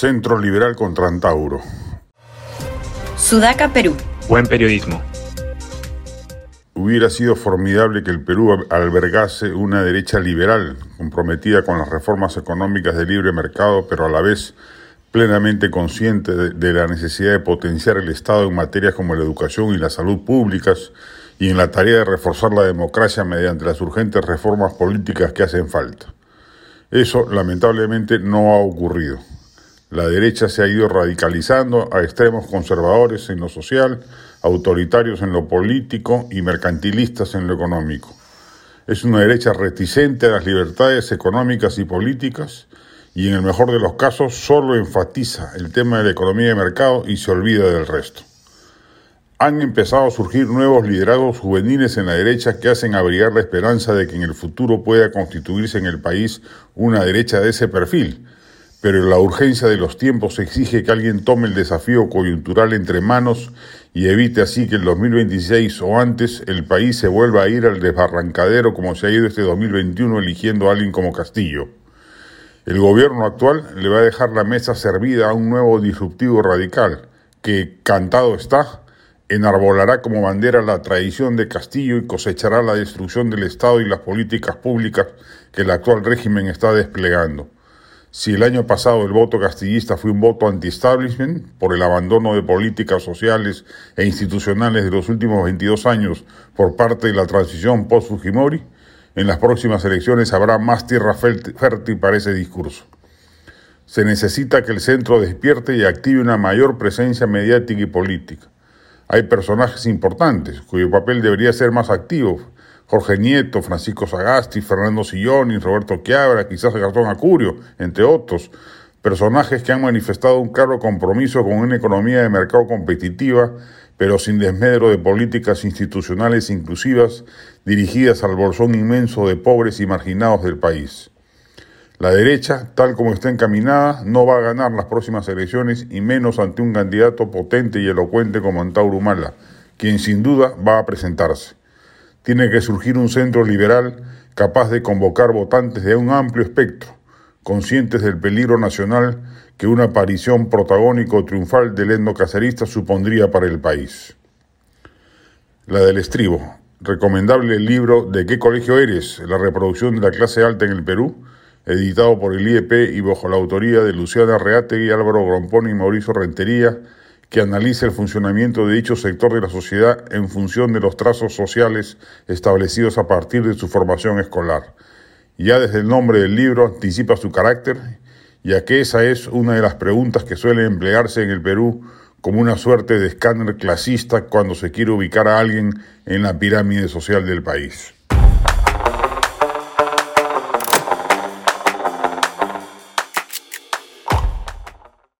Centro Liberal contra Antauro. Sudaca, Perú. Buen periodismo. Hubiera sido formidable que el Perú albergase una derecha liberal, comprometida con las reformas económicas de libre mercado, pero a la vez plenamente consciente de, la necesidad de potenciar el Estado en materias como la educación y la salud públicas y en la tarea de reforzar la democracia mediante las urgentes reformas políticas que hacen falta. Eso lamentablemente no ha ocurrido. La derecha se ha ido radicalizando a extremos conservadores en lo social, autoritarios en lo político y mercantilistas en lo económico. Es una derecha reticente a las libertades económicas y políticas y en el mejor de los casos solo enfatiza el tema de la economía de mercado y se olvida del resto. Han empezado a surgir nuevos liderazgos juveniles en la derecha que hacen abrigar la esperanza de que en el futuro pueda constituirse en el país una derecha de ese perfil, pero la urgencia de los tiempos exige que alguien tome el desafío coyuntural entre manos y evite así que en 2026 o antes el país se vuelva a ir al desbarrancadero como se ha ido este 2021 eligiendo a alguien como Castillo. El gobierno actual le va a dejar la mesa servida a un nuevo disruptivo radical que, cantado está, enarbolará como bandera la tradición de Castillo y cosechará la destrucción del Estado y las políticas públicas que el actual régimen está desplegando. Si el año pasado el voto castillista fue un voto anti-establishment por el abandono de políticas sociales e institucionales de los últimos 22 años por parte de la transición post-Fujimori, en las próximas elecciones habrá más tierra fértil para ese discurso. Se necesita que el centro despierte y active una mayor presencia mediática y política. Hay personajes importantes cuyo papel debería ser más activo, Jorge Nieto, Francisco Sagasti, Fernando Silloni, Roberto Quiabra, quizás Gastón Acurio, entre otros, personajes que han manifestado un claro compromiso con una economía de mercado competitiva, pero sin desmedro de políticas institucionales inclusivas dirigidas al bolsón inmenso de pobres y marginados del país. La derecha, tal como está encaminada, no va a ganar las próximas elecciones y menos ante un candidato potente y elocuente como Antauro Humala, quien sin duda va a presentarse. Tiene que surgir un centro liberal capaz de convocar votantes de un amplio espectro, conscientes del peligro nacional que una aparición protagónico triunfal del endocacerista supondría para el país. La del estribo. Recomendable el libro ¿De qué colegio eres? La reproducción de la clase alta en el Perú, editado por el IEP y bajo la autoría de Luciana Reategui, Álvaro Grompón y Mauricio Rentería, que analice el funcionamiento de dicho sector de la sociedad en función de los trazos sociales establecidos a partir de su formación escolar. Ya desde el nombre del libro anticipa su carácter, ya que esa es una de las preguntas que suele emplearse en el Perú como una suerte de escáner clasista cuando se quiere ubicar a alguien en la pirámide social del país.